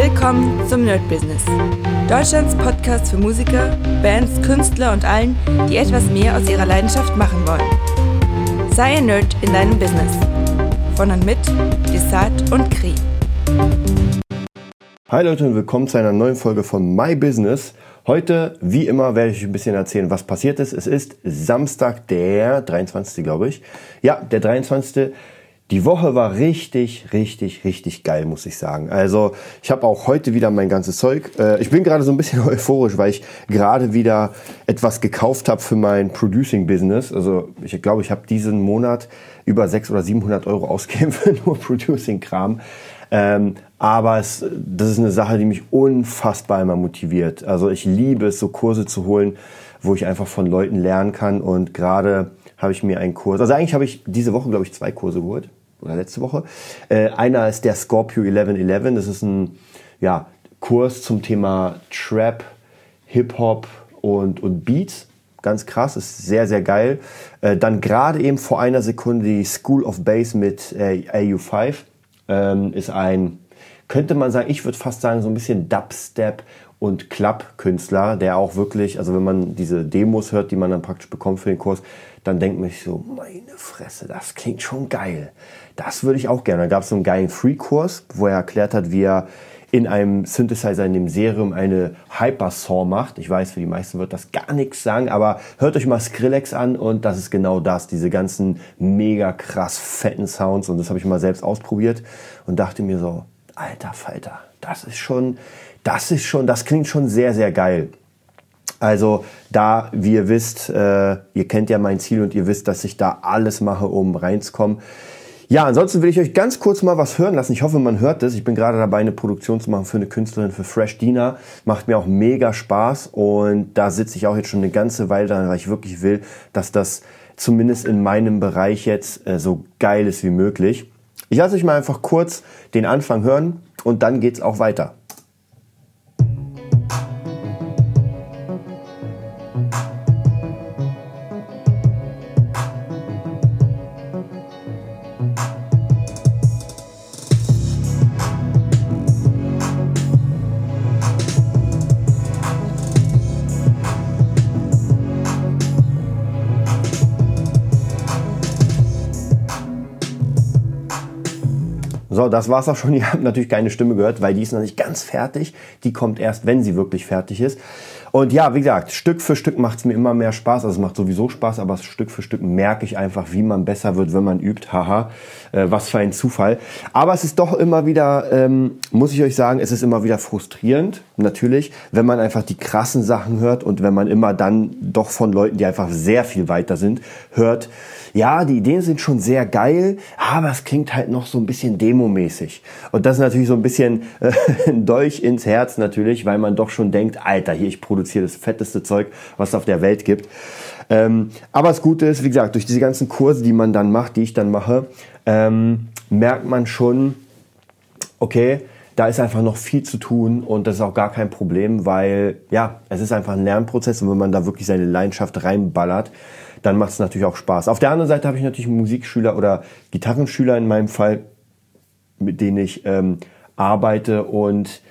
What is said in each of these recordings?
Willkommen zum Nerd Business. Deutschlands Podcast für Musiker, Bands, Künstler und allen, die etwas mehr aus ihrer Leidenschaft machen wollen. Sei ein Nerd in deinem Business. Von und mit Desart und Kri. Hi Leute und willkommen zu einer neuen Folge von My Business. Heute, wie immer, werde ich euch ein bisschen erzählen, was passiert ist. Es ist Samstag, der 23. glaube ich. Ja, der 23. Die Woche war richtig, richtig, richtig geil, muss ich sagen. Also ich habe auch heute wieder mein ganzes Zeug. Äh, ich bin gerade so ein bisschen euphorisch, weil ich gerade wieder etwas gekauft habe für mein Producing-Business. Also ich glaube, ich habe diesen Monat über 600 oder 700 Euro ausgegeben für nur Producing-Kram. Ähm, aber es, das ist eine Sache, die mich unfassbar immer motiviert. Also ich liebe es, so Kurse zu holen, wo ich einfach von Leuten lernen kann. Und gerade habe ich mir einen Kurs, also eigentlich habe ich diese Woche, glaube ich, zwei Kurse geholt oder letzte Woche. Äh, einer ist der Scorpio 1111. Das ist ein ja, Kurs zum Thema Trap, Hip-Hop und, und Beats. Ganz krass, ist sehr, sehr geil. Äh, dann gerade eben vor einer Sekunde die School of Bass mit äh, AU5. Ähm, ist ein, könnte man sagen, ich würde fast sagen, so ein bisschen Dubstep und Club-Künstler, der auch wirklich, also wenn man diese Demos hört, die man dann praktisch bekommt für den Kurs, dann denkt man sich so, meine Fresse, das klingt schon geil. Das würde ich auch gerne. Da gab es so einen geilen Free-Kurs, wo er erklärt hat, wie er in einem Synthesizer, in dem Serium eine Hypersaw macht. Ich weiß, für die meisten wird das gar nichts sagen, aber hört euch mal Skrillex an und das ist genau das, diese ganzen mega krass fetten Sounds und das habe ich mal selbst ausprobiert und dachte mir so, alter Falter, das ist schon, das ist schon, das klingt schon sehr, sehr geil. Also da, wie ihr wisst, äh, ihr kennt ja mein Ziel und ihr wisst, dass ich da alles mache, um reinzukommen. Ja, ansonsten will ich euch ganz kurz mal was hören lassen. Ich hoffe, man hört es. Ich bin gerade dabei, eine Produktion zu machen für eine Künstlerin, für Fresh Dina. Macht mir auch mega Spaß und da sitze ich auch jetzt schon eine ganze Weile dran, weil ich wirklich will, dass das zumindest in meinem Bereich jetzt äh, so geil ist wie möglich. Ich lasse euch mal einfach kurz den Anfang hören und dann geht's auch weiter. So, das war's auch schon. Ihr habt natürlich keine Stimme gehört, weil die ist noch nicht ganz fertig. Die kommt erst, wenn sie wirklich fertig ist. Und ja, wie gesagt, Stück für Stück macht es mir immer mehr Spaß. Also es macht sowieso Spaß, aber Stück für Stück merke ich einfach, wie man besser wird, wenn man übt. Haha, äh, was für ein Zufall. Aber es ist doch immer wieder, ähm, muss ich euch sagen, es ist immer wieder frustrierend, natürlich, wenn man einfach die krassen Sachen hört und wenn man immer dann doch von Leuten, die einfach sehr viel weiter sind, hört, ja, die Ideen sind schon sehr geil, aber es klingt halt noch so ein bisschen demomäßig. Und das ist natürlich so ein bisschen äh, ein Dolch ins Herz natürlich, weil man doch schon denkt, Alter, hier, ich produziere das fetteste Zeug, was es auf der Welt gibt. Ähm, aber das Gute ist, wie gesagt, durch diese ganzen Kurse, die man dann macht, die ich dann mache, ähm, merkt man schon, okay, da ist einfach noch viel zu tun und das ist auch gar kein Problem, weil ja, es ist einfach ein Lernprozess und wenn man da wirklich seine Leidenschaft reinballert, dann macht es natürlich auch Spaß. Auf der anderen Seite habe ich natürlich Musikschüler oder Gitarrenschüler in meinem Fall, mit denen ich ähm, arbeite und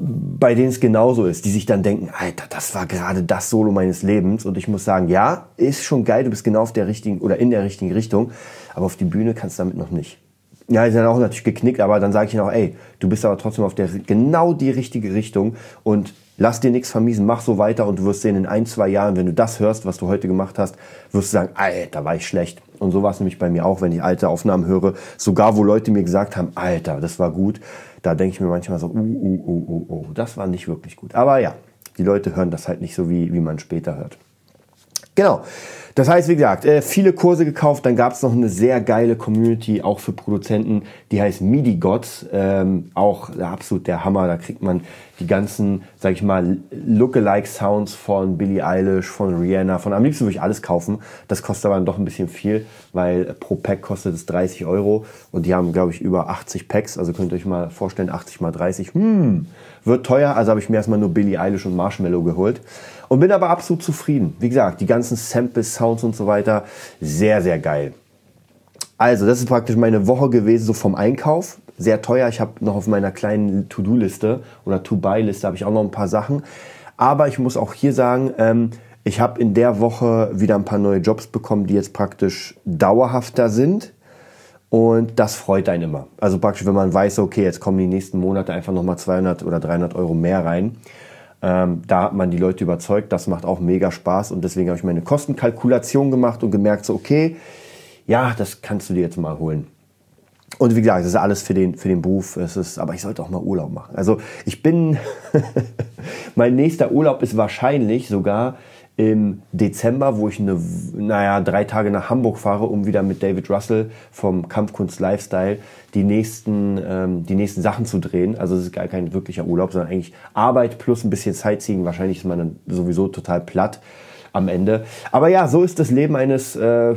bei denen es genauso ist, die sich dann denken, Alter, das war gerade das Solo meines Lebens. Und ich muss sagen, ja, ist schon geil, du bist genau auf der richtigen oder in der richtigen Richtung, aber auf die Bühne kannst du damit noch nicht. Ja, sind dann auch natürlich geknickt, aber dann sage ich ihnen auch, ey, du bist aber trotzdem auf der genau die richtige Richtung und lass dir nichts vermiesen, mach so weiter und du wirst sehen, in ein, zwei Jahren, wenn du das hörst, was du heute gemacht hast, wirst du sagen, Alter, war ich schlecht. Und so war es nämlich bei mir auch, wenn ich alte Aufnahmen höre, sogar wo Leute mir gesagt haben, Alter, das war gut, da denke ich mir manchmal so, uh, uh, uh, uh, uh, das war nicht wirklich gut. Aber ja, die Leute hören das halt nicht so, wie, wie man später hört. Genau. Das heißt, wie gesagt, äh, viele Kurse gekauft. Dann gab es noch eine sehr geile Community, auch für Produzenten, die heißt MIDI Gods. Ähm, auch absolut der Hammer. Da kriegt man die ganzen, sag ich mal, Lookalike Sounds von Billie Eilish, von Rihanna, von am liebsten würde ich alles kaufen. Das kostet aber dann doch ein bisschen viel, weil pro Pack kostet es 30 Euro und die haben, glaube ich, über 80 Packs. Also könnt ihr euch mal vorstellen, 80 mal 30. Hm, wird teuer. Also habe ich mir erstmal nur Billie Eilish und Marshmallow geholt und bin aber absolut zufrieden. Wie gesagt, die ganzen Samples, Sounds und so weiter, sehr, sehr geil. Also, das ist praktisch meine Woche gewesen, so vom Einkauf. sehr teuer. Ich habe noch auf meiner kleinen To-Do-Liste oder To-Buy-Liste habe ich auch noch ein paar Sachen. Aber ich muss auch hier sagen, ähm, ich habe in der Woche wieder ein paar neue Jobs bekommen, die jetzt praktisch dauerhafter sind. Und das freut einen immer. Also praktisch, wenn man weiß, okay, jetzt kommen die nächsten Monate einfach nochmal 200 oder 300 Euro mehr rein. Ähm, da hat man die Leute überzeugt, das macht auch mega Spaß und deswegen habe ich meine Kostenkalkulation gemacht und gemerkt, so okay, ja, das kannst du dir jetzt mal holen. Und wie gesagt, das ist alles für den, für den Beruf. Es ist, aber ich sollte auch mal Urlaub machen. Also ich bin, mein nächster Urlaub ist wahrscheinlich sogar im Dezember, wo ich eine, naja, drei Tage nach Hamburg fahre, um wieder mit David Russell vom Kampfkunst Lifestyle die nächsten, ähm, die nächsten Sachen zu drehen. Also es ist gar kein wirklicher Urlaub, sondern eigentlich Arbeit plus ein bisschen Sightseeing. Wahrscheinlich ist man dann sowieso total platt am Ende. Aber ja, so ist das Leben eines äh,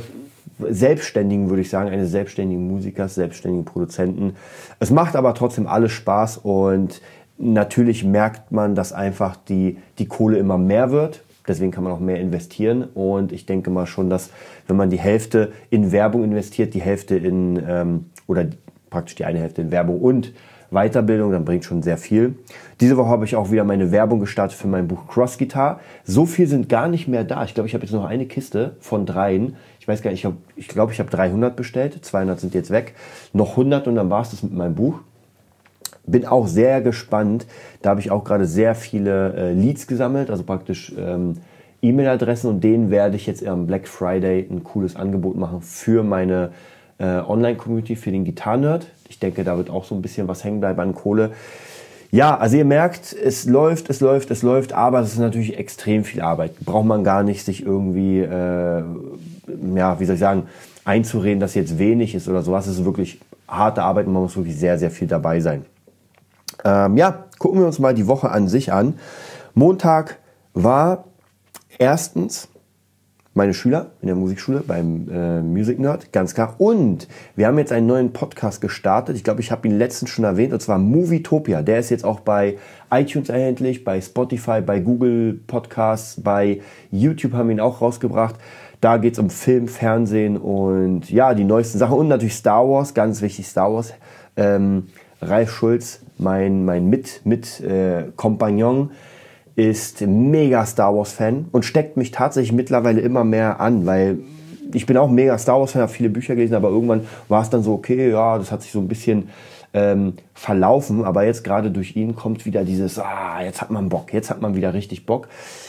Selbstständigen, würde ich sagen, eines selbstständigen Musikers, selbstständigen Produzenten. Es macht aber trotzdem alles Spaß und natürlich merkt man, dass einfach die, die Kohle immer mehr wird Deswegen kann man auch mehr investieren. Und ich denke mal schon, dass wenn man die Hälfte in Werbung investiert, die Hälfte in, ähm, oder praktisch die eine Hälfte in Werbung und Weiterbildung, dann bringt schon sehr viel. Diese Woche habe ich auch wieder meine Werbung gestartet für mein Buch Cross Guitar. So viel sind gar nicht mehr da. Ich glaube, ich habe jetzt noch eine Kiste von dreien. Ich weiß gar nicht, ich glaube, ich, glaub, ich habe 300 bestellt. 200 sind jetzt weg. Noch 100 und dann war es das mit meinem Buch. Bin auch sehr gespannt. Da habe ich auch gerade sehr viele äh, Leads gesammelt, also praktisch ähm, E-Mail-Adressen und denen werde ich jetzt am Black Friday ein cooles Angebot machen für meine äh, Online-Community, für den Gitarren-Nerd. Ich denke, da wird auch so ein bisschen was hängen bleiben an Kohle. Ja, also ihr merkt, es läuft, es läuft, es läuft, aber es ist natürlich extrem viel Arbeit. Braucht man gar nicht sich irgendwie, äh, ja, wie soll ich sagen, einzureden, dass jetzt wenig ist oder sowas. Es ist wirklich harte Arbeit und man muss wirklich sehr, sehr viel dabei sein. Ähm, ja, gucken wir uns mal die Woche an sich an. Montag war erstens meine Schüler in der Musikschule beim äh, Music Nerd, ganz klar. Und wir haben jetzt einen neuen Podcast gestartet. Ich glaube, ich habe ihn letztens schon erwähnt, und zwar Movietopia. Der ist jetzt auch bei iTunes erhältlich, bei Spotify, bei Google Podcasts, bei YouTube haben wir ihn auch rausgebracht. Da geht es um Film, Fernsehen und ja, die neuesten Sachen und natürlich Star Wars, ganz wichtig Star Wars. Ähm, Ralf Schulz, mein, mein Mit, Mit äh, ist mega Star Wars Fan und steckt mich tatsächlich mittlerweile immer mehr an, weil ich bin auch mega Star Wars Fan, habe viele Bücher gelesen, aber irgendwann war es dann so, okay, ja, das hat sich so ein bisschen ähm, verlaufen, aber jetzt gerade durch ihn kommt wieder dieses, ah, jetzt hat man Bock, jetzt hat man wieder richtig Bock.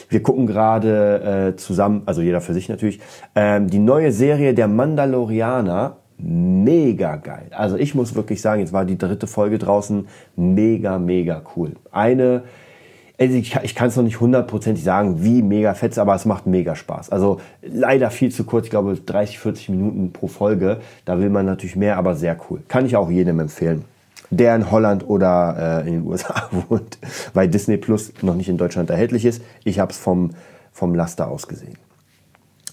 Wir gucken gerade äh, zusammen, also jeder für sich natürlich, ähm, die neue Serie der Mandalorianer mega geil. Also ich muss wirklich sagen, jetzt war die dritte Folge draußen, mega, mega cool. Eine, also ich, ich kann es noch nicht hundertprozentig sagen, wie mega fett, aber es macht mega Spaß. Also leider viel zu kurz, ich glaube 30, 40 Minuten pro Folge. Da will man natürlich mehr, aber sehr cool. Kann ich auch jedem empfehlen der in Holland oder äh, in den USA wohnt, weil Disney Plus noch nicht in Deutschland erhältlich ist. Ich habe es vom, vom Laster aus gesehen.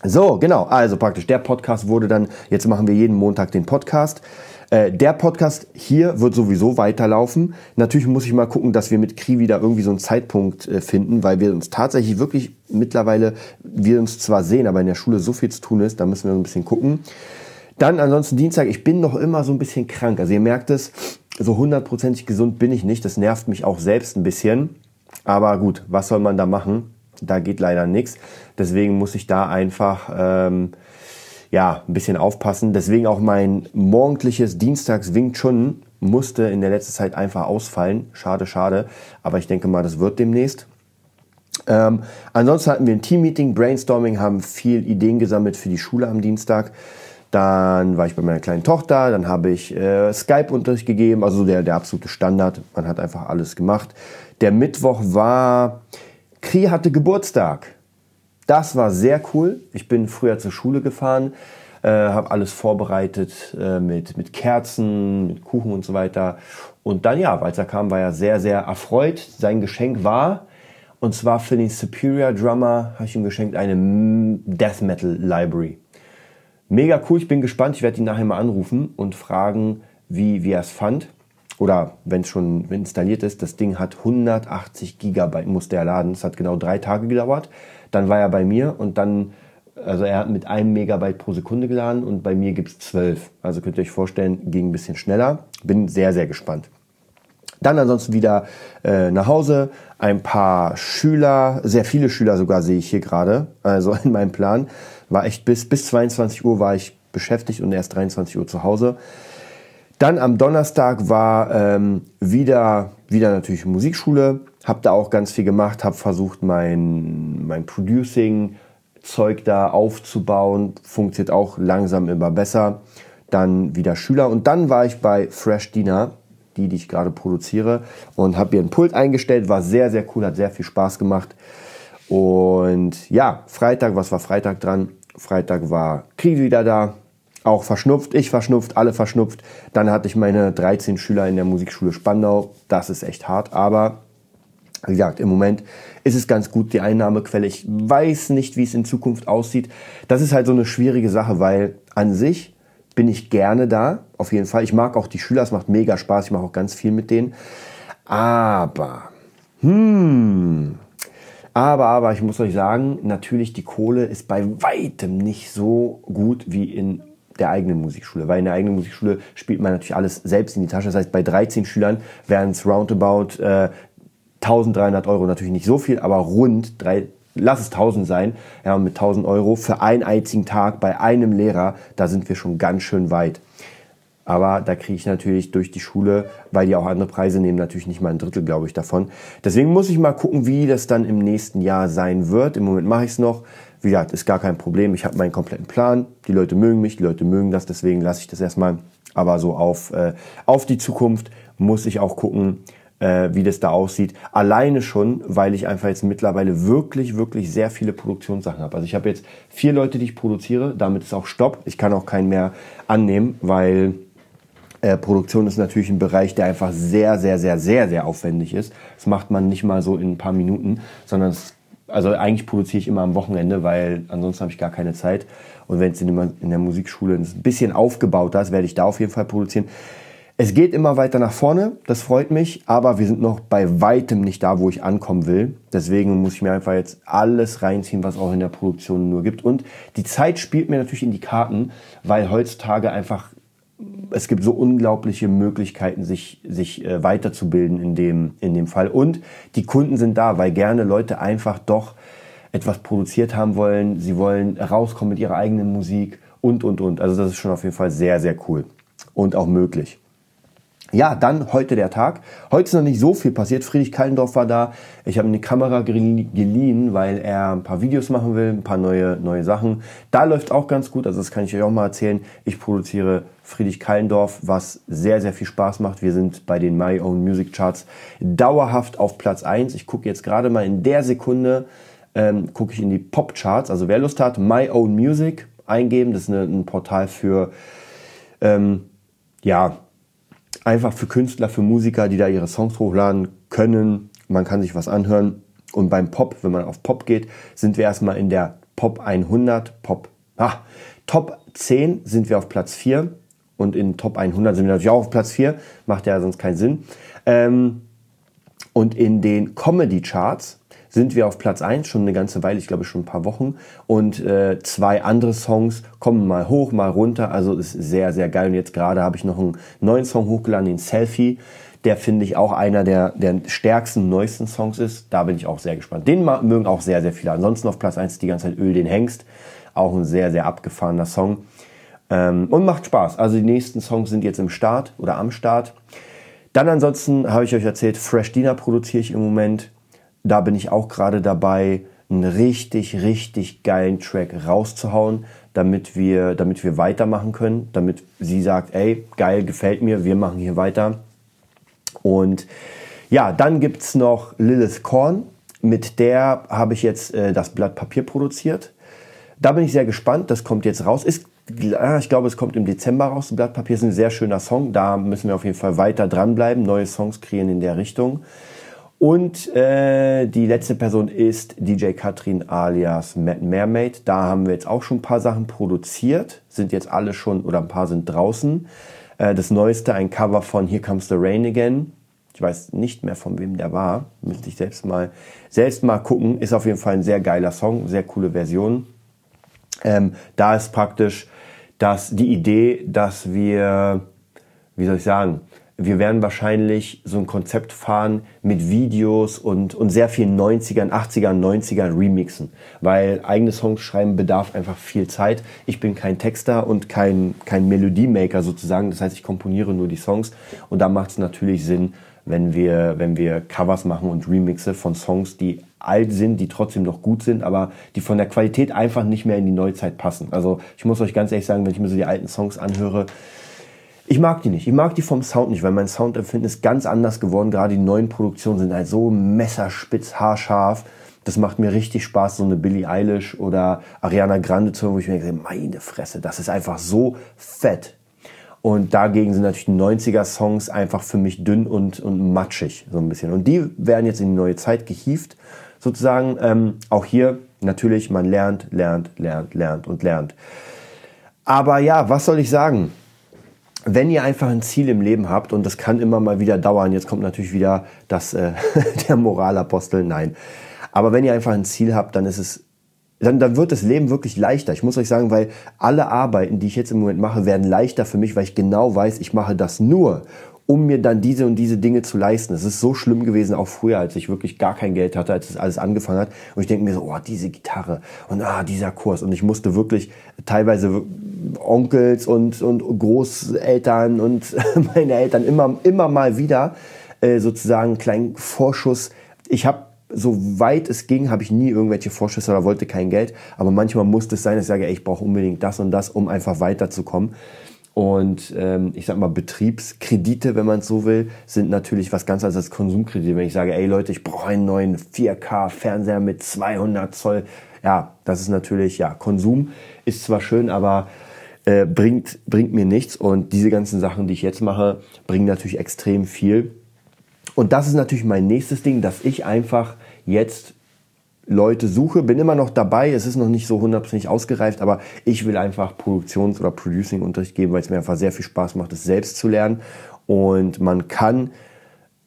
So, genau. Also praktisch, der Podcast wurde dann, jetzt machen wir jeden Montag den Podcast. Äh, der Podcast hier wird sowieso weiterlaufen. Natürlich muss ich mal gucken, dass wir mit Kri wieder irgendwie so einen Zeitpunkt äh, finden, weil wir uns tatsächlich wirklich mittlerweile, wir uns zwar sehen, aber in der Schule so viel zu tun ist, da müssen wir so ein bisschen gucken. Dann ansonsten Dienstag, ich bin noch immer so ein bisschen krank. Also ihr merkt es, so hundertprozentig gesund bin ich nicht. Das nervt mich auch selbst ein bisschen. Aber gut, was soll man da machen? Da geht leider nichts. Deswegen muss ich da einfach ähm, ja, ein bisschen aufpassen. Deswegen auch mein morgendliches Dienstags Wing Chun musste in der letzten Zeit einfach ausfallen. Schade, schade. Aber ich denke mal, das wird demnächst. Ähm, ansonsten hatten wir ein Team-Meeting, Brainstorming, haben viel Ideen gesammelt für die Schule am Dienstag. Dann war ich bei meiner kleinen Tochter, dann habe ich äh, Skype-Unterricht gegeben, also der, der absolute Standard. Man hat einfach alles gemacht. Der Mittwoch war, Kri hatte Geburtstag. Das war sehr cool. Ich bin früher zur Schule gefahren, äh, habe alles vorbereitet äh, mit, mit Kerzen, mit Kuchen und so weiter. Und dann, ja, als er kam, war er sehr, sehr erfreut. Sein Geschenk war, und zwar für den Superior Drummer, habe ich ihm geschenkt eine Death Metal Library. Mega cool, ich bin gespannt. Ich werde ihn nachher mal anrufen und fragen, wie, wie er es fand. Oder wenn es schon installiert ist, das Ding hat 180 Gigabyte, musste er laden. Es hat genau drei Tage gedauert. Dann war er bei mir und dann also er hat mit einem Megabyte pro Sekunde geladen und bei mir gibt es 12. Also könnt ihr euch vorstellen, ging ein bisschen schneller. Bin sehr, sehr gespannt. Dann ansonsten wieder äh, nach Hause. Ein paar Schüler, sehr viele Schüler sogar sehe ich hier gerade. Also in meinem Plan war echt bis, bis 22 Uhr war ich beschäftigt und erst 23 Uhr zu Hause. Dann am Donnerstag war ähm, wieder, wieder natürlich Musikschule. Hab da auch ganz viel gemacht, habe versucht, mein, mein Producing-Zeug da aufzubauen. Funktioniert auch langsam immer besser. Dann wieder Schüler. Und dann war ich bei Fresh Dinner die, die ich gerade produziere. Und habe einen Pult eingestellt, war sehr, sehr cool, hat sehr viel Spaß gemacht. Und ja, Freitag, was war Freitag dran? Freitag war Krieg wieder da, auch verschnupft, ich verschnupft, alle verschnupft. Dann hatte ich meine 13 Schüler in der Musikschule Spandau. Das ist echt hart, aber wie gesagt, im Moment ist es ganz gut, die Einnahmequelle. Ich weiß nicht, wie es in Zukunft aussieht. Das ist halt so eine schwierige Sache, weil an sich bin ich gerne da, auf jeden Fall. Ich mag auch die Schüler, es macht mega Spaß, ich mache auch ganz viel mit denen. Aber, hm, aber, aber, ich muss euch sagen, natürlich die Kohle ist bei weitem nicht so gut wie in der eigenen Musikschule. Weil in der eigenen Musikschule spielt man natürlich alles selbst in die Tasche. Das heißt, bei 13 Schülern wären es roundabout äh, 1300 Euro. Natürlich nicht so viel, aber rund drei, lass es 1000 sein, ja, mit 1000 Euro für einen einzigen Tag bei einem Lehrer, da sind wir schon ganz schön weit. Aber da kriege ich natürlich durch die Schule, weil die auch andere Preise nehmen, natürlich nicht mal ein Drittel, glaube ich, davon. Deswegen muss ich mal gucken, wie das dann im nächsten Jahr sein wird. Im Moment mache ich es noch. Wie gesagt, ist gar kein Problem. Ich habe meinen kompletten Plan. Die Leute mögen mich, die Leute mögen das. Deswegen lasse ich das erstmal. Aber so auf, äh, auf die Zukunft muss ich auch gucken, äh, wie das da aussieht. Alleine schon, weil ich einfach jetzt mittlerweile wirklich, wirklich sehr viele Produktionssachen habe. Also ich habe jetzt vier Leute, die ich produziere. Damit ist auch Stopp. Ich kann auch keinen mehr annehmen, weil äh, Produktion ist natürlich ein Bereich, der einfach sehr, sehr, sehr, sehr, sehr aufwendig ist. Das macht man nicht mal so in ein paar Minuten, sondern es, also eigentlich produziere ich immer am Wochenende, weil ansonsten habe ich gar keine Zeit. Und wenn es in, in der Musikschule ein bisschen aufgebaut ist, werde ich da auf jeden Fall produzieren. Es geht immer weiter nach vorne, das freut mich, aber wir sind noch bei weitem nicht da, wo ich ankommen will. Deswegen muss ich mir einfach jetzt alles reinziehen, was auch in der Produktion nur gibt. Und die Zeit spielt mir natürlich in die Karten, weil heutzutage einfach es gibt so unglaubliche Möglichkeiten, sich, sich äh, weiterzubilden in dem, in dem Fall. Und die Kunden sind da, weil gerne Leute einfach doch etwas produziert haben wollen. Sie wollen rauskommen mit ihrer eigenen Musik und, und, und. Also das ist schon auf jeden Fall sehr, sehr cool und auch möglich. Ja, dann heute der Tag. Heute ist noch nicht so viel passiert. Friedrich Kallendorf war da. Ich habe eine Kamera geliehen, weil er ein paar Videos machen will, ein paar neue, neue Sachen. Da läuft auch ganz gut. Also das kann ich euch auch mal erzählen. Ich produziere Friedrich Kallendorf, was sehr, sehr viel Spaß macht. Wir sind bei den My Own Music Charts dauerhaft auf Platz eins. Ich gucke jetzt gerade mal in der Sekunde, ähm, gucke ich in die Pop Charts. Also wer Lust hat, My Own Music eingeben. Das ist eine, ein Portal für, ähm, ja, einfach für Künstler, für Musiker, die da ihre Songs hochladen können. Man kann sich was anhören. Und beim Pop, wenn man auf Pop geht, sind wir erstmal in der Pop 100, Pop, ah, Top 10 sind wir auf Platz 4. Und in Top 100 sind wir natürlich auch auf Platz 4. Macht ja sonst keinen Sinn. Ähm, und in den Comedy Charts sind wir auf Platz 1 schon eine ganze Weile, ich glaube schon ein paar Wochen. Und äh, zwei andere Songs kommen mal hoch, mal runter. Also ist sehr, sehr geil. Und jetzt gerade habe ich noch einen neuen Song hochgeladen, den Selfie. Der finde ich auch einer der, der stärksten, neuesten Songs ist. Da bin ich auch sehr gespannt. Den mögen auch sehr, sehr viele. Ansonsten auf Platz 1 die ganze Zeit Öl den Hengst. Auch ein sehr, sehr abgefahrener Song. Ähm, und macht Spaß. Also die nächsten Songs sind jetzt im Start oder am Start. Dann ansonsten habe ich euch erzählt, Fresh Dina produziere ich im Moment da bin ich auch gerade dabei, einen richtig, richtig geilen Track rauszuhauen, damit wir, damit wir weitermachen können, damit sie sagt, ey, geil, gefällt mir, wir machen hier weiter. Und ja, dann gibt es noch Lilith Korn, mit der habe ich jetzt äh, das Blatt Papier produziert. Da bin ich sehr gespannt, das kommt jetzt raus. Ist, ich glaube, es kommt im Dezember raus. Das Blatt Papier ist ein sehr schöner Song, da müssen wir auf jeden Fall weiter dranbleiben, neue Songs kreieren in der Richtung. Und äh, die letzte Person ist DJ Katrin alias Mad Mermaid. Da haben wir jetzt auch schon ein paar Sachen produziert, sind jetzt alle schon oder ein paar sind draußen. Äh, das neueste, ein Cover von Here Comes the Rain Again. Ich weiß nicht mehr von wem der war. Müsste ich selbst mal, selbst mal gucken. Ist auf jeden Fall ein sehr geiler Song, sehr coole Version. Ähm, da ist praktisch dass die Idee, dass wir, wie soll ich sagen, wir werden wahrscheinlich so ein Konzept fahren mit Videos und, und sehr vielen 90ern, 80ern, 90ern Remixen. Weil eigene Songs schreiben bedarf einfach viel Zeit. Ich bin kein Texter und kein, kein Melodiemaker sozusagen. Das heißt, ich komponiere nur die Songs. Und da macht es natürlich Sinn, wenn wir, wenn wir Covers machen und Remixe von Songs, die alt sind, die trotzdem noch gut sind, aber die von der Qualität einfach nicht mehr in die Neuzeit passen. Also ich muss euch ganz ehrlich sagen, wenn ich mir so die alten Songs anhöre, ich mag die nicht. Ich mag die vom Sound nicht, weil mein Soundempfinden ist ganz anders geworden. Gerade die neuen Produktionen sind halt so messerspitz, haarscharf. Das macht mir richtig Spaß, so eine Billie Eilish oder Ariana Grande zu hören, wo ich mir denke, meine Fresse, das ist einfach so fett. Und dagegen sind natürlich die 90er-Songs einfach für mich dünn und, und matschig, so ein bisschen. Und die werden jetzt in die neue Zeit gehieft, sozusagen. Ähm, auch hier natürlich, man lernt, lernt, lernt, lernt und lernt. Aber ja, was soll ich sagen? Wenn ihr einfach ein Ziel im Leben habt und das kann immer mal wieder dauern, jetzt kommt natürlich wieder das äh, der Moralapostel, nein. Aber wenn ihr einfach ein Ziel habt, dann ist es dann, dann wird das Leben wirklich leichter. Ich muss euch sagen, weil alle Arbeiten, die ich jetzt im Moment mache, werden leichter für mich, weil ich genau weiß, ich mache das nur, um mir dann diese und diese Dinge zu leisten. Es ist so schlimm gewesen, auch früher, als ich wirklich gar kein Geld hatte, als das alles angefangen hat. Und ich denke mir so, oh, diese Gitarre und ah, dieser Kurs. Und ich musste wirklich teilweise Onkels und, und Großeltern und meine Eltern immer, immer mal wieder äh, sozusagen einen kleinen Vorschuss. Ich habe so weit es ging, habe ich nie irgendwelche Vorschüsse oder wollte kein Geld. Aber manchmal musste es sein, dass ich sage, ey, ich brauche unbedingt das und das, um einfach weiterzukommen. Und ähm, ich sag mal, Betriebskredite, wenn man es so will, sind natürlich was ganz anderes als Konsumkredite. Wenn ich sage, ey Leute, ich brauche einen neuen 4K-Fernseher mit 200 Zoll, ja, das ist natürlich, ja, Konsum ist zwar schön, aber äh, bringt, bringt mir nichts. Und diese ganzen Sachen, die ich jetzt mache, bringen natürlich extrem viel. Und das ist natürlich mein nächstes Ding, dass ich einfach jetzt Leute suche, bin immer noch dabei, es ist noch nicht so hundertprozentig ausgereift, aber ich will einfach Produktions- oder Producing-Unterricht geben, weil es mir einfach sehr viel Spaß macht, es selbst zu lernen. Und man kann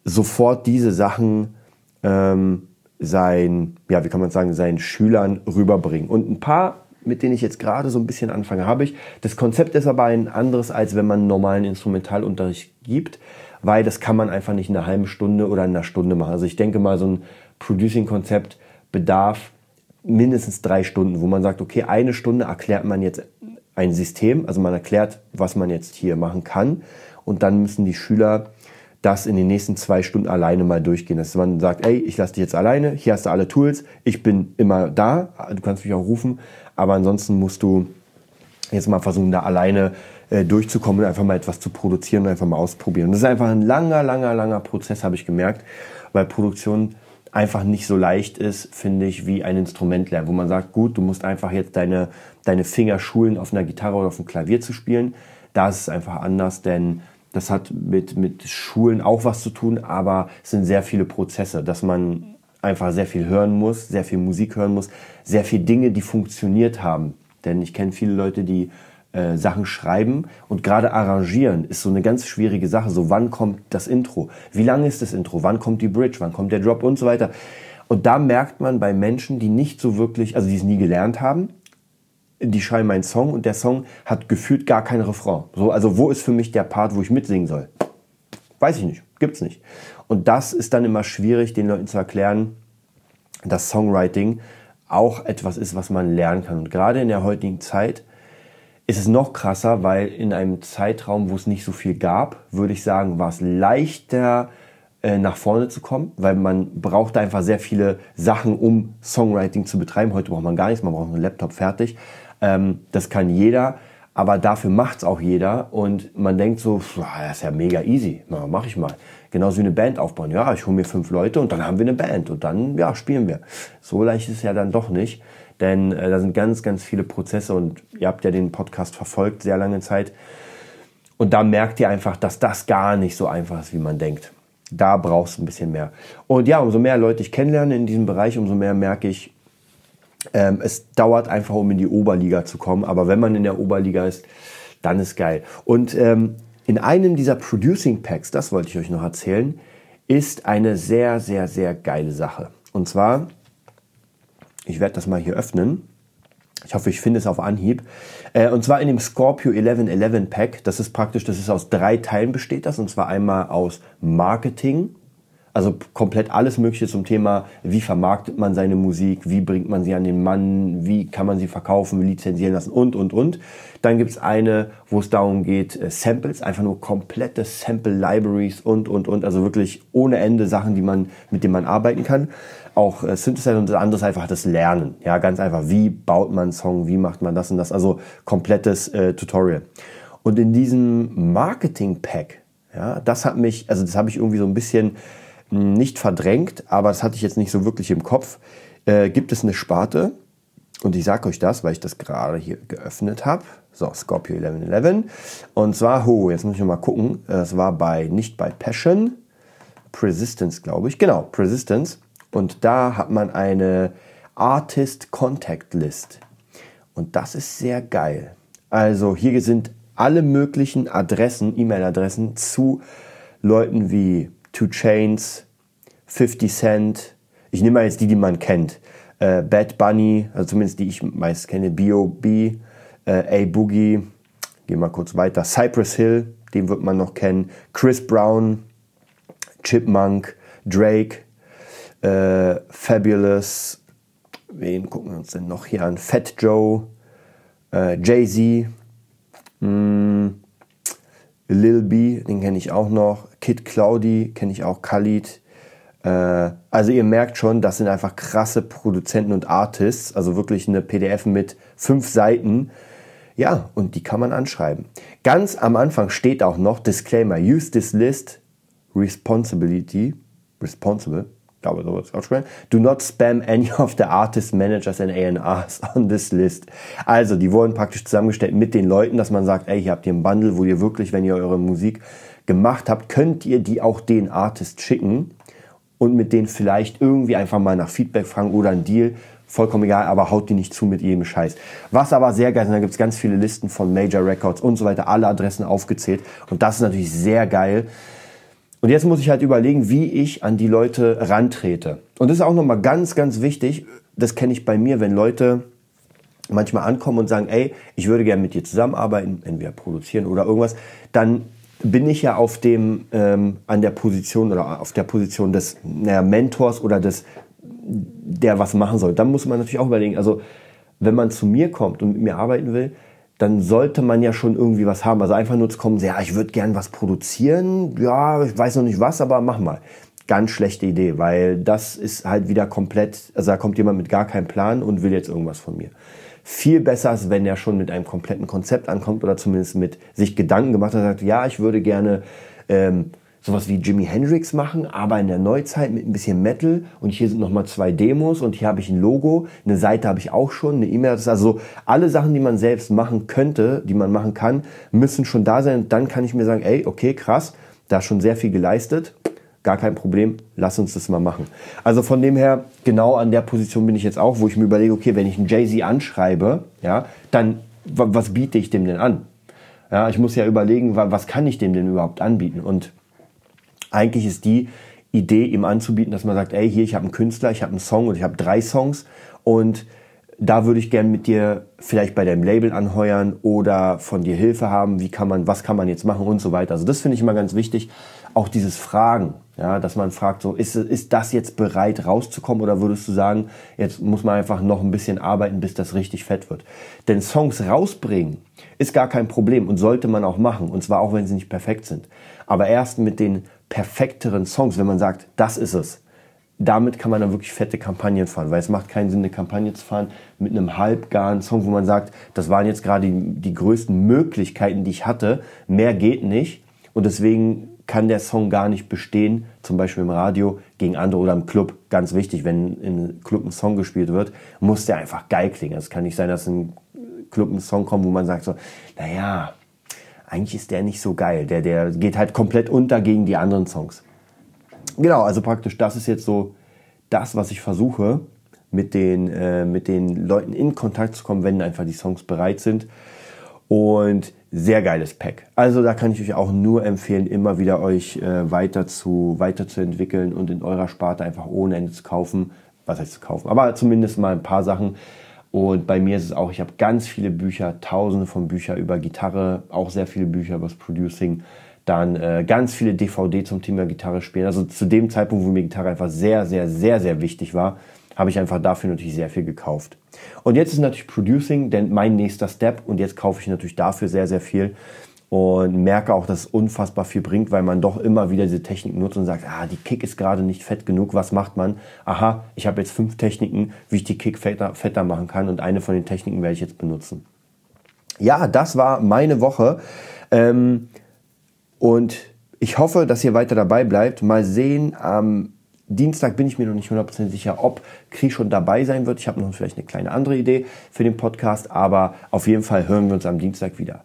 sofort diese Sachen ähm, sein, ja, wie kann man sagen, seinen Schülern rüberbringen. Und ein paar, mit denen ich jetzt gerade so ein bisschen anfange, habe ich. Das Konzept ist aber ein anderes, als wenn man normalen Instrumentalunterricht gibt, weil das kann man einfach nicht in einer halben Stunde oder in einer Stunde machen. Also ich denke mal, so ein Producing-Konzept bedarf mindestens drei Stunden, wo man sagt, okay, eine Stunde erklärt man jetzt ein System, also man erklärt, was man jetzt hier machen kann und dann müssen die Schüler das in den nächsten zwei Stunden alleine mal durchgehen. Dass man sagt, ey, ich lasse dich jetzt alleine, hier hast du alle Tools, ich bin immer da, du kannst mich auch rufen, aber ansonsten musst du jetzt mal versuchen, da alleine äh, durchzukommen und einfach mal etwas zu produzieren und einfach mal ausprobieren. Das ist einfach ein langer, langer, langer Prozess, habe ich gemerkt, weil Produktion einfach nicht so leicht ist, finde ich, wie ein Instrument lernen, wo man sagt, gut, du musst einfach jetzt deine, deine Finger schulen, auf einer Gitarre oder auf einem Klavier zu spielen. Da ist es einfach anders, denn das hat mit, mit Schulen auch was zu tun, aber es sind sehr viele Prozesse, dass man einfach sehr viel hören muss, sehr viel Musik hören muss, sehr viele Dinge, die funktioniert haben. Denn ich kenne viele Leute, die äh, Sachen schreiben und gerade arrangieren ist so eine ganz schwierige Sache. So, wann kommt das Intro? Wie lang ist das Intro? Wann kommt die Bridge? Wann kommt der Drop und so weiter? Und da merkt man bei Menschen, die nicht so wirklich, also die es nie gelernt haben, die schreiben einen Song und der Song hat gefühlt gar kein Refrain. So, also wo ist für mich der Part, wo ich mitsingen soll? Weiß ich nicht, gibt's nicht. Und das ist dann immer schwierig, den Leuten zu erklären, dass Songwriting auch etwas ist, was man lernen kann. Und gerade in der heutigen Zeit ist es noch krasser, weil in einem Zeitraum, wo es nicht so viel gab, würde ich sagen, war es leichter äh, nach vorne zu kommen, weil man brauchte einfach sehr viele Sachen, um Songwriting zu betreiben. Heute braucht man gar nichts, man braucht einen Laptop fertig. Ähm, das kann jeder, aber dafür macht es auch jeder und man denkt so, das ist ja mega easy, Na, mach ich mal. Genauso wie eine Band aufbauen. Ja, ich hole mir fünf Leute und dann haben wir eine Band und dann ja, spielen wir. So leicht ist es ja dann doch nicht. Denn äh, da sind ganz, ganz viele Prozesse und ihr habt ja den Podcast verfolgt sehr lange Zeit. Und da merkt ihr einfach, dass das gar nicht so einfach ist, wie man denkt. Da brauchst du ein bisschen mehr. Und ja, umso mehr Leute ich kennenlerne in diesem Bereich, umso mehr merke ich, ähm, es dauert einfach, um in die Oberliga zu kommen. Aber wenn man in der Oberliga ist, dann ist geil. Und ähm, in einem dieser Producing Packs, das wollte ich euch noch erzählen, ist eine sehr, sehr, sehr geile Sache. Und zwar ich werde das mal hier öffnen. Ich hoffe, ich finde es auf Anhieb. Äh, und zwar in dem Scorpio 1111 Pack. Das ist praktisch, das ist aus drei Teilen besteht das. Und zwar einmal aus Marketing, also komplett alles Mögliche zum Thema, wie vermarktet man seine Musik, wie bringt man sie an den Mann, wie kann man sie verkaufen, lizenzieren lassen und, und, und. Dann gibt's eine, wo es darum geht, äh, Samples, einfach nur komplette Sample-Libraries und, und, und. Also wirklich ohne Ende Sachen, die man, mit denen man arbeiten kann. Auch äh, Synthesizer und das andere ist einfach das Lernen. Ja, ganz einfach, wie baut man einen Song, wie macht man das und das. Also komplettes äh, Tutorial. Und in diesem Marketing-Pack, ja, das hat mich, also das habe ich irgendwie so ein bisschen nicht verdrängt, aber das hatte ich jetzt nicht so wirklich im Kopf, äh, gibt es eine Sparte, und ich sage euch das, weil ich das gerade hier geöffnet habe. So, Scorpio 1111. Und zwar, ho, jetzt muss ich mal gucken. Es war bei, nicht bei Passion, Persistence, glaube ich. Genau, Persistence. Und da hat man eine Artist Contact List. Und das ist sehr geil. Also hier sind alle möglichen Adressen, E-Mail-Adressen zu Leuten wie Two Chains, 50 Cent. Ich nehme mal jetzt die, die man kennt. Äh, Bad Bunny, also zumindest die ich meist kenne. B.O.B., äh, A Boogie. Gehen wir kurz weiter. Cypress Hill, den wird man noch kennen. Chris Brown, Chipmunk, Drake, äh, Fabulous. Wen gucken wir uns denn noch hier an? Fat Joe, äh, Jay-Z, mm, Lil B, den kenne ich auch noch. Kid Claudi kenne ich auch. Khalid. Äh, also ihr merkt schon, das sind einfach krasse Produzenten und Artists. Also wirklich eine PDF mit fünf Seiten. Ja, und die kann man anschreiben. Ganz am Anfang steht auch noch Disclaimer. Use this list responsibility. Responsible glaube, so wird es aussprechen. Do not spam any of the artists, managers and A&Rs on this list. Also, die wurden praktisch zusammengestellt mit den Leuten, dass man sagt, ey, hier habt ihr einen Bundle, wo ihr wirklich, wenn ihr eure Musik gemacht habt, könnt ihr die auch den Artist schicken und mit denen vielleicht irgendwie einfach mal nach Feedback fragen oder einen Deal. Vollkommen egal, aber haut die nicht zu mit jedem Scheiß. Was aber sehr geil ist, da gibt es ganz viele Listen von Major Records und so weiter, alle Adressen aufgezählt. Und das ist natürlich sehr geil. Und jetzt muss ich halt überlegen, wie ich an die Leute rantrete. Und das ist auch nochmal ganz, ganz wichtig. Das kenne ich bei mir, wenn Leute manchmal ankommen und sagen, ey, ich würde gerne mit dir zusammenarbeiten, entweder produzieren oder irgendwas, dann bin ich ja auf dem ähm, an der Position oder auf der Position des naja, Mentors oder des der was machen soll. Dann muss man natürlich auch überlegen, also wenn man zu mir kommt und mit mir arbeiten will, dann sollte man ja schon irgendwie was haben. Also einfach nur zu kommen, ja, ich würde gern was produzieren, ja, ich weiß noch nicht was, aber mach mal. Ganz schlechte Idee, weil das ist halt wieder komplett, also da kommt jemand mit gar keinem Plan und will jetzt irgendwas von mir. Viel besser ist, wenn er schon mit einem kompletten Konzept ankommt oder zumindest mit sich Gedanken gemacht hat und sagt, ja, ich würde gerne ähm, sowas wie Jimi Hendrix machen, aber in der Neuzeit mit ein bisschen Metal. Und hier sind nochmal zwei Demos und hier habe ich ein Logo, eine Seite habe ich auch schon, eine E-Mail. Also alle Sachen, die man selbst machen könnte, die man machen kann, müssen schon da sein. Und dann kann ich mir sagen, ey, okay, krass, da ist schon sehr viel geleistet. Gar kein Problem, lass uns das mal machen. Also von dem her, genau an der Position bin ich jetzt auch, wo ich mir überlege, okay, wenn ich einen Jay-Z anschreibe, ja, dann was biete ich dem denn an? Ja, ich muss ja überlegen, was kann ich dem denn überhaupt anbieten? Und eigentlich ist die Idee, ihm anzubieten, dass man sagt, ey, hier, ich habe einen Künstler, ich habe einen Song und ich habe drei Songs und da würde ich gerne mit dir vielleicht bei deinem Label anheuern oder von dir Hilfe haben, wie kann man, was kann man jetzt machen und so weiter. Also das finde ich immer ganz wichtig. Auch dieses Fragen, ja, dass man fragt, so, ist, ist das jetzt bereit rauszukommen oder würdest du sagen, jetzt muss man einfach noch ein bisschen arbeiten, bis das richtig fett wird. Denn Songs rausbringen ist gar kein Problem und sollte man auch machen und zwar auch, wenn sie nicht perfekt sind. Aber erst mit den perfekteren Songs, wenn man sagt, das ist es. Damit kann man dann wirklich fette Kampagnen fahren, weil es macht keinen Sinn, eine Kampagne zu fahren mit einem halbgaren Song, wo man sagt, das waren jetzt gerade die, die größten Möglichkeiten, die ich hatte, mehr geht nicht und deswegen kann der Song gar nicht bestehen, zum Beispiel im Radio gegen andere oder im Club. Ganz wichtig, wenn im Club ein Song gespielt wird, muss der einfach geil klingen. Es kann nicht sein, dass im Club ein Song kommt, wo man sagt so, naja, eigentlich ist der nicht so geil. Der, der geht halt komplett unter gegen die anderen Songs. Genau, also praktisch das ist jetzt so das, was ich versuche, mit den, äh, mit den Leuten in Kontakt zu kommen, wenn einfach die Songs bereit sind. Und sehr geiles Pack. Also da kann ich euch auch nur empfehlen, immer wieder euch äh, weiter zu weiterzuentwickeln und in eurer Sparte einfach ohne Ende zu kaufen. Was heißt zu kaufen? Aber zumindest mal ein paar Sachen Und bei mir ist es auch, ich habe ganz viele Bücher, tausende von Büchern über Gitarre, auch sehr viele Bücher über das Producing, dann äh, ganz viele DVD zum Thema Gitarre spielen. Also zu dem Zeitpunkt, wo mir Gitarre einfach sehr, sehr, sehr, sehr wichtig war, habe ich einfach dafür natürlich sehr viel gekauft. Und jetzt ist natürlich Producing, denn mein nächster Step und jetzt kaufe ich natürlich dafür sehr, sehr viel und merke auch, dass es unfassbar viel bringt, weil man doch immer wieder diese Technik nutzt und sagt, ah, die Kick ist gerade nicht fett genug, was macht man? Aha, ich habe jetzt fünf Techniken, wie ich die Kick fetter, fetter machen kann und eine von den Techniken werde ich jetzt benutzen. Ja, das war meine Woche ähm, und ich hoffe, dass ihr weiter dabei bleibt. Mal sehen, am Dienstag bin ich mir noch nicht 100% sicher, ob Kri schon dabei sein wird. Ich habe noch vielleicht eine kleine andere Idee für den Podcast, aber auf jeden Fall hören wir uns am Dienstag wieder.